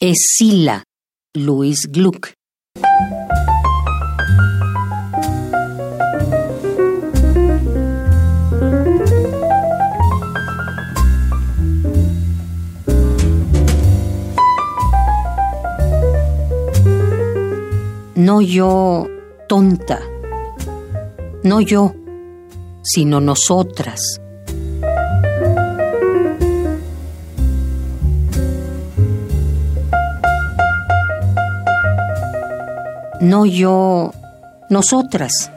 Escila, Luis Gluck. No yo, tonta, no yo, sino nosotras. No yo, nosotras.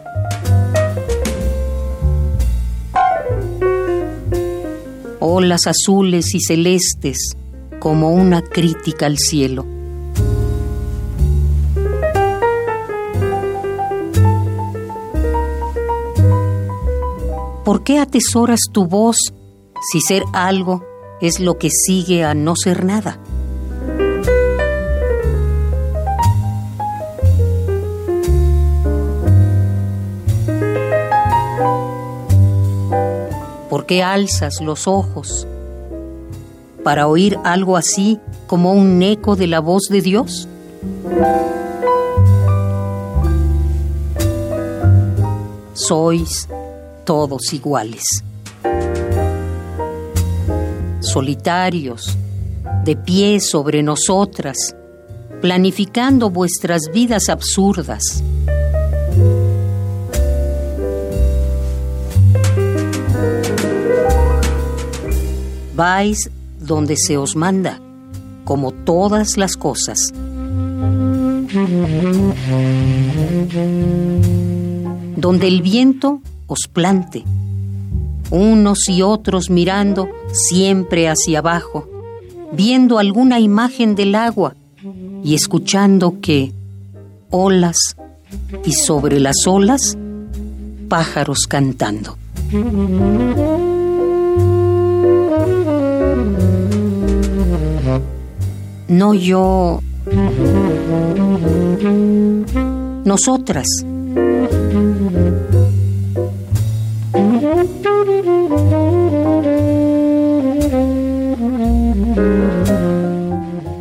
Olas azules y celestes como una crítica al cielo. ¿Por qué atesoras tu voz si ser algo es lo que sigue a no ser nada? ¿Por qué alzas los ojos para oír algo así como un eco de la voz de Dios? Sois todos iguales. Solitarios, de pie sobre nosotras, planificando vuestras vidas absurdas. Vais donde se os manda, como todas las cosas. Donde el viento os plante, unos y otros mirando siempre hacia abajo, viendo alguna imagen del agua y escuchando que olas y sobre las olas pájaros cantando. No yo, nosotras.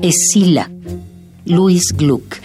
Escila, Luis Gluck.